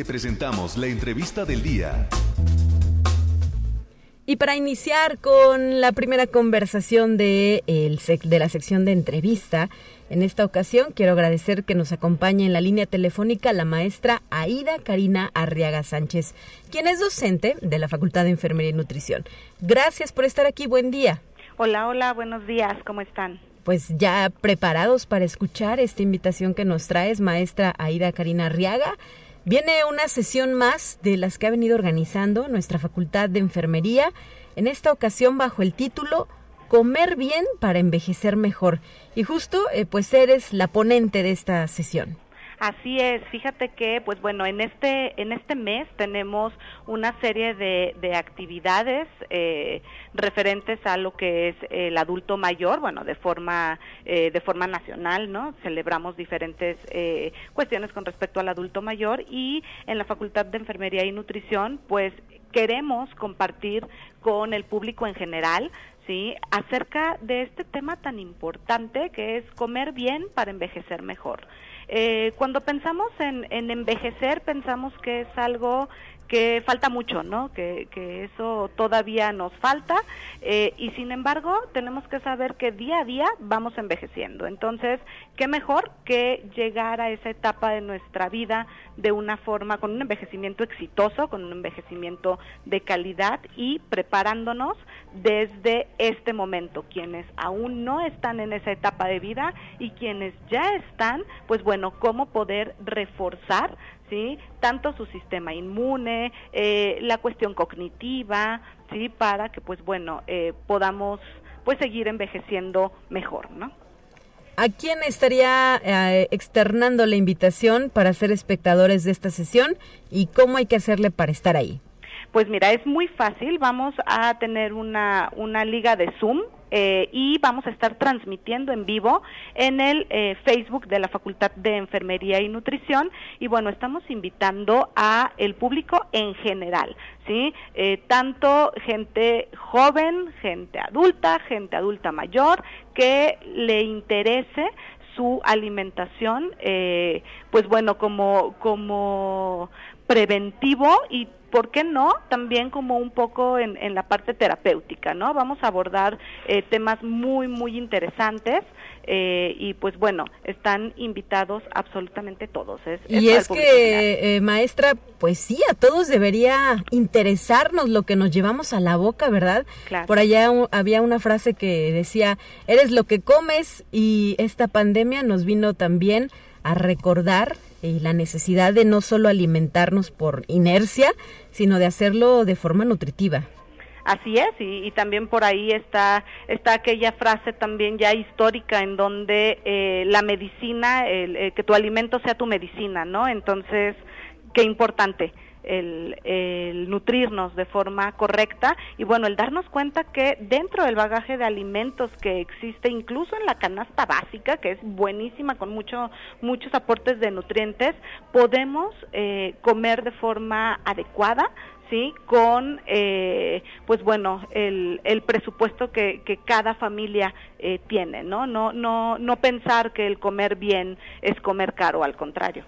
te presentamos la entrevista del día. Y para iniciar con la primera conversación de, el de la sección de entrevista, en esta ocasión quiero agradecer que nos acompañe en la línea telefónica la maestra Aida Karina Arriaga Sánchez, quien es docente de la Facultad de Enfermería y Nutrición. Gracias por estar aquí, buen día. Hola, hola, buenos días, ¿cómo están? Pues ya preparados para escuchar esta invitación que nos traes, maestra Aida Karina Arriaga. Viene una sesión más de las que ha venido organizando nuestra Facultad de Enfermería, en esta ocasión bajo el título Comer bien para envejecer mejor. Y justo, eh, pues eres la ponente de esta sesión. Así es, fíjate que, pues bueno, en este, en este mes tenemos una serie de, de actividades eh, referentes a lo que es el adulto mayor, bueno, de forma, eh, de forma nacional, ¿no? Celebramos diferentes eh, cuestiones con respecto al adulto mayor y en la Facultad de Enfermería y Nutrición, pues queremos compartir con el público en general ¿sí? acerca de este tema tan importante que es comer bien para envejecer mejor. Eh, cuando pensamos en, en envejecer, pensamos que es algo que falta mucho, ¿no? Que, que eso todavía nos falta eh, y sin embargo tenemos que saber que día a día vamos envejeciendo. Entonces, qué mejor que llegar a esa etapa de nuestra vida de una forma, con un envejecimiento exitoso, con un envejecimiento de calidad y preparándonos desde este momento. Quienes aún no están en esa etapa de vida y quienes ya están, pues bueno, cómo poder reforzar ¿sí? Tanto su sistema inmune, eh, la cuestión cognitiva, ¿sí? Para que, pues bueno, eh, podamos pues seguir envejeciendo mejor, ¿no? ¿A quién estaría eh, externando la invitación para ser espectadores de esta sesión y cómo hay que hacerle para estar ahí? Pues mira, es muy fácil. Vamos a tener una, una liga de Zoom eh, y vamos a estar transmitiendo en vivo en el eh, Facebook de la Facultad de Enfermería y Nutrición y bueno, estamos invitando a el público en general, ¿sí? Eh, tanto gente joven, gente adulta, gente adulta mayor, que le interese su alimentación, pues bueno, como, como preventivo y ¿por qué no? También como un poco en, en la parte terapéutica, ¿no? Vamos a abordar eh, temas muy, muy interesantes. Eh, y pues bueno, están invitados absolutamente todos. Es, y es que, eh, maestra, pues sí, a todos debería interesarnos lo que nos llevamos a la boca, ¿verdad? Claro. Por allá había una frase que decía, eres lo que comes y esta pandemia nos vino también a recordar y la necesidad de no solo alimentarnos por inercia, sino de hacerlo de forma nutritiva. Así es, y, también por ahí está, está aquella frase también ya histórica en donde eh, la medicina, el, eh, que tu alimento sea tu medicina, ¿no? Entonces, qué importante el, nutrirnos de forma correcta y bueno, el darnos cuenta que dentro del bagaje de alimentos que existe, incluso en la canasta básica, que es buenísima con mucho, muchos aportes de nutrientes, podemos eh, comer de forma adecuada, ¿sí? Con, eh, pues bueno, el, el presupuesto que, que cada familia eh, tiene, ¿no? ¿no? No no pensar que el comer bien es comer caro, al contrario.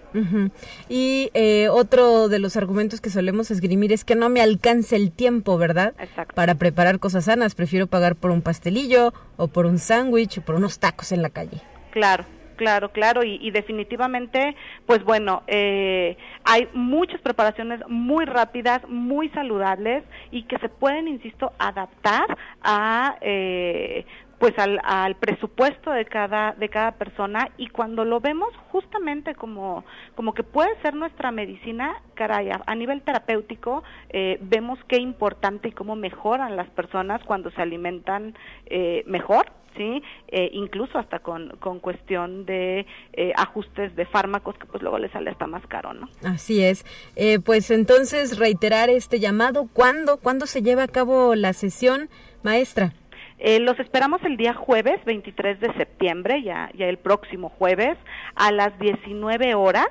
Y eh, otro de los argumentos que solemos esgrimir es que no me alcance el tiempo, ¿verdad? Exacto. Para preparar cosas sanas, prefiero pagar por un pastelillo o por un sándwich o por unos tacos en la calle. Claro, Claro, claro, y, definitivamente, pues bueno, eh, hay muchas preparaciones muy rápidas, muy saludables y que se pueden, insisto, adaptar a, eh, pues al, al, presupuesto de cada de cada persona. Y cuando lo vemos justamente como como que puede ser nuestra medicina caray a, nivel terapéutico eh, vemos qué importante y cómo mejoran las personas cuando se alimentan eh, mejor sí eh, incluso hasta con, con cuestión de eh, ajustes de fármacos que pues luego les sale hasta más caro no así es. Eh, pues entonces reiterar este llamado cuándo cuándo se lleva a cabo la sesión maestra eh, los esperamos el día jueves 23 de septiembre, ya, ya el próximo jueves, a las 19 horas,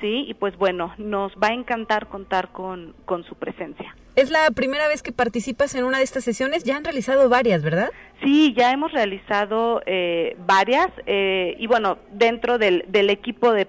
¿sí? Y pues bueno, nos va a encantar contar con, con su presencia. Es la primera vez que participas en una de estas sesiones, ya han realizado varias, ¿verdad? Sí, ya hemos realizado eh, varias eh, y bueno, dentro del, del equipo de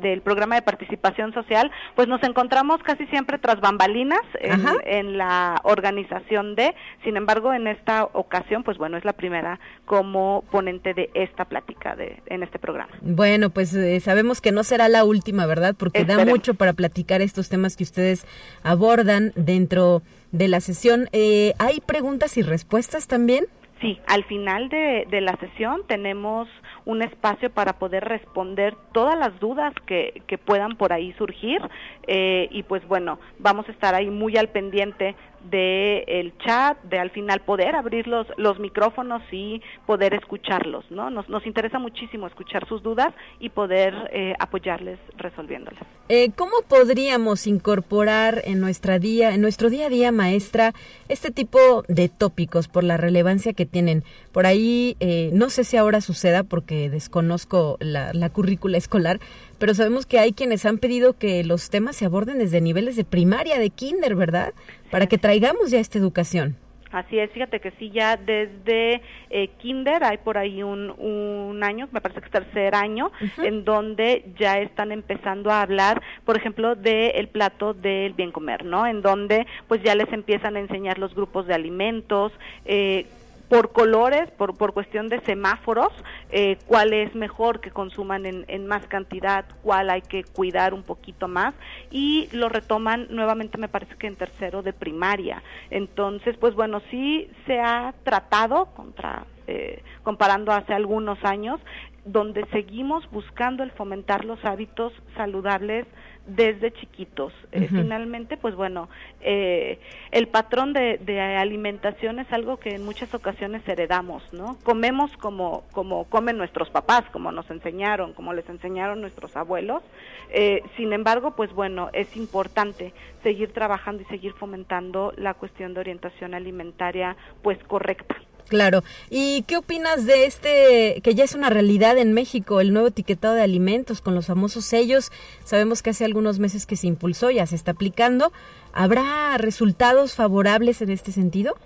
del programa de participación social, pues nos encontramos casi siempre tras bambalinas en, en, la organización de, sin embargo, en esta ocasión, pues bueno, es la primera como ponente de esta plática de, en este programa. Bueno, pues eh, sabemos que no será la última, ¿verdad? Porque da mucho para platicar estos temas que ustedes abordan dentro de la sesión. ¿Hay preguntas y respuestas también? Sí, al final de, de, la sesión tenemos un espacio para poder responder todas las dudas que, que puedan por ahí surgir eh, y pues bueno, vamos a estar ahí muy al pendiente de el chat, de al final poder abrir los, los micrófonos y poder escucharlos, ¿no? Nos, nos interesa muchísimo escuchar sus dudas y poder eh, apoyarles resolviéndolas. Eh, ¿Cómo podríamos incorporar en nuestra día, en nuestro día a día, maestra, este tipo de tópicos por la relevancia que tienen? Por ahí, eh, no sé si ahora suceda porque desconozco la, la currícula escolar, pero sabemos que hay quienes han pedido que los temas se aborden desde niveles de primaria, de kinder, ¿verdad? Para que traigamos ya esta educación. Así es, fíjate que sí, ya desde eh, kinder hay por ahí un, un, año, me parece que es tercer año, en donde ya están empezando a hablar, por ejemplo, del plato del bien comer, ¿no? En donde pues ya les empiezan a enseñar los grupos de alimentos, eh, por colores, por, por cuestión de semáforos, eh, cuál es mejor que consuman en, en, más cantidad, cuál hay que cuidar un poquito más y lo retoman nuevamente me parece que en tercero de primaria. Entonces, pues bueno, sí se ha tratado contra eh, comparando hace algunos años, donde seguimos buscando el fomentar los hábitos saludables desde chiquitos. Eh, finalmente, pues bueno, eh, el patrón de, de, alimentación es algo que en muchas ocasiones heredamos, ¿no? Comemos como, como comen nuestros papás, como nos enseñaron, como les enseñaron nuestros abuelos. Eh, sin embargo, pues bueno, es importante seguir trabajando y seguir fomentando la cuestión de orientación alimentaria, pues correcta. Claro. ¿Y qué opinas de este, que ya es una realidad en México, el nuevo etiquetado de alimentos con los famosos sellos? Sabemos que hace algunos meses que se impulsó, ya se está aplicando. ¿Habrá resultados favorables en este sentido?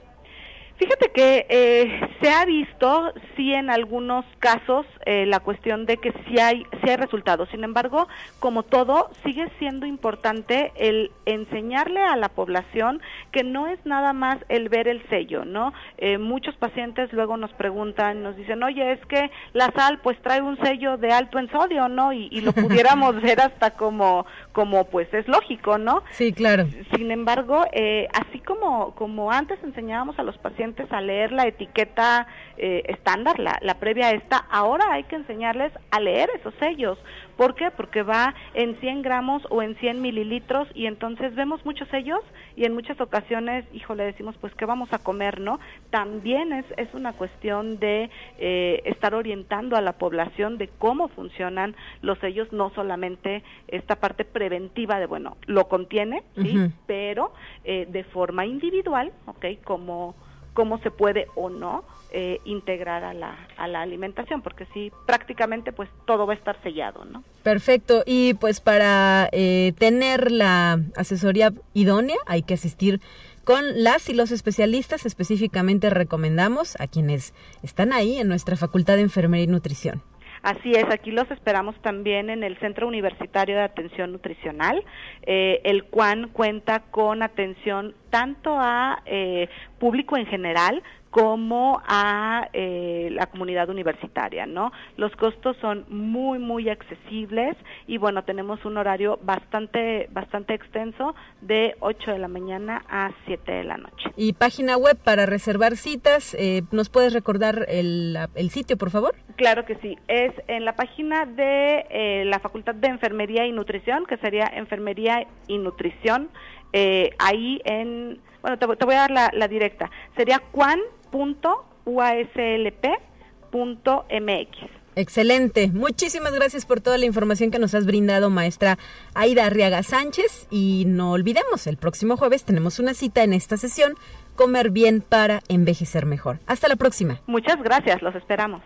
Fíjate que eh, se ha visto, sí, en algunos casos, eh, la cuestión de que sí hay, sí hay resultados. Sin embargo, como todo, sigue siendo importante el enseñarle a la población que no es nada más el ver el sello, ¿no? Eh, muchos pacientes luego nos preguntan, nos dicen, oye, es que la sal pues trae un sello de alto en sodio, ¿no? Y, y lo pudiéramos ver hasta como, como pues es lógico, ¿no? Sí, claro. Sin embargo, así como, como antes enseñábamos a los pacientes, a leer la etiqueta eh, estándar, la, la previa a esta, ahora hay que enseñarles a leer esos sellos. ¿Por qué? Porque va en 100 gramos o en 100 mililitros y entonces vemos muchos sellos y en muchas ocasiones, híjole, decimos, pues, ¿qué vamos a comer, no? También es, es una cuestión de eh, estar orientando a la población de cómo funcionan los sellos, no solamente esta parte preventiva de, bueno, lo contiene, ¿sí? Pero eh, de forma individual, ¿ok? Como cómo se puede o no eh, integrar a la, a la alimentación, porque sí, prácticamente pues todo va a estar sellado, ¿no? Perfecto, y pues para eh, tener la asesoría idónea hay que asistir con las y los especialistas, específicamente recomendamos a quienes están ahí en nuestra Facultad de Enfermería y Nutrición. Así es, aquí los esperamos también en el Centro Universitario de Atención Nutricional, eh, el cual cuenta con atención tanto a eh, público en general como a eh, la comunidad universitaria, ¿no? Los costos son muy, muy accesibles y bueno, tenemos un horario bastante, bastante extenso de 8 de la mañana a 7 de la noche. ¿Y página web para reservar citas? Eh, ¿Nos puedes recordar el, el, sitio, por favor? Claro que sí, es en la página de eh, la Facultad de Enfermería y Nutrición, que sería Enfermería y Nutrición, eh, ahí en, bueno, te, te voy a dar la, la directa, sería Juan www.uaslp.mx. Excelente. Muchísimas gracias por toda la información que nos has brindado, maestra Aida Arriaga Sánchez. Y no olvidemos, el próximo jueves tenemos una cita en esta sesión, Comer bien para envejecer mejor. Hasta la próxima. Muchas gracias, los esperamos.